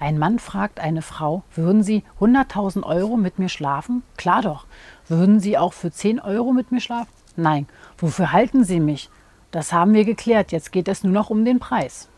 Ein Mann fragt eine Frau, würden Sie 100.000 Euro mit mir schlafen? Klar doch. Würden Sie auch für 10 Euro mit mir schlafen? Nein. Wofür halten Sie mich? Das haben wir geklärt, jetzt geht es nur noch um den Preis.